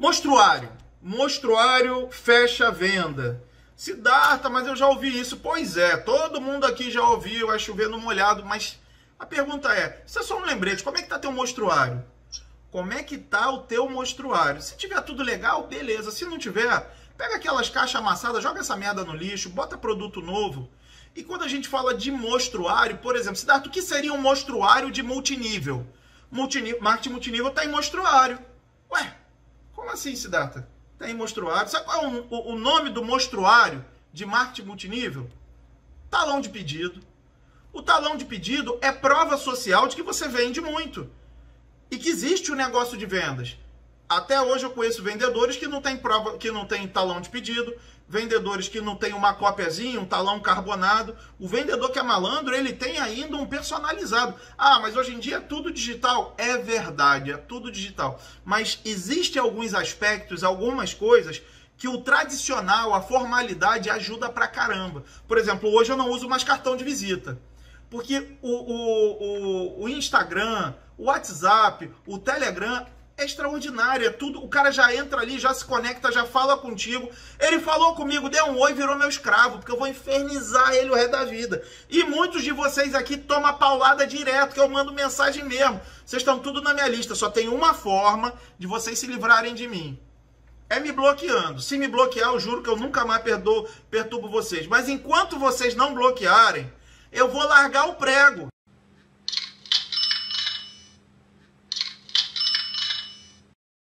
Mostruário. Mostruário fecha a venda. Siddhartha, mas eu já ouvi isso. Pois é, todo mundo aqui já ouviu, é chover no molhado, mas a pergunta é, isso é só um lembrete, como é que tá teu mostruário? Como é que tá o teu mostruário? Se tiver tudo legal, beleza. Se não tiver, pega aquelas caixas amassadas, joga essa merda no lixo, bota produto novo. E quando a gente fala de mostruário, por exemplo, Siddhartha, o que seria um mostruário de multinível? Multinível, marketing multinível está em mostruário. Ué, como assim, Siddhartha? Está em mostruário. Sabe qual é o, o nome do mostruário de marketing multinível? Talão de pedido. O talão de pedido é prova social de que você vende muito e que existe o um negócio de vendas. Até hoje eu conheço vendedores que não têm prova, que não tem talão de pedido, vendedores que não tem uma cópiazinha, um talão carbonado. O vendedor que é malandro, ele tem ainda um personalizado. Ah, mas hoje em dia é tudo digital. É verdade, é tudo digital. Mas existem alguns aspectos, algumas coisas que o tradicional, a formalidade ajuda pra caramba. Por exemplo, hoje eu não uso mais cartão de visita. Porque o, o, o, o Instagram, o WhatsApp, o Telegram é extraordinário, é tudo. O cara já entra ali, já se conecta, já fala contigo. Ele falou comigo, deu um oi, virou meu escravo, porque eu vou infernizar ele o resto da vida. E muitos de vocês aqui tomam paulada direto, que eu mando mensagem mesmo. Vocês estão tudo na minha lista, só tem uma forma de vocês se livrarem de mim. É me bloqueando. Se me bloquear, eu juro que eu nunca mais perdoo, perturbo vocês. Mas enquanto vocês não bloquearem, eu vou largar o prego.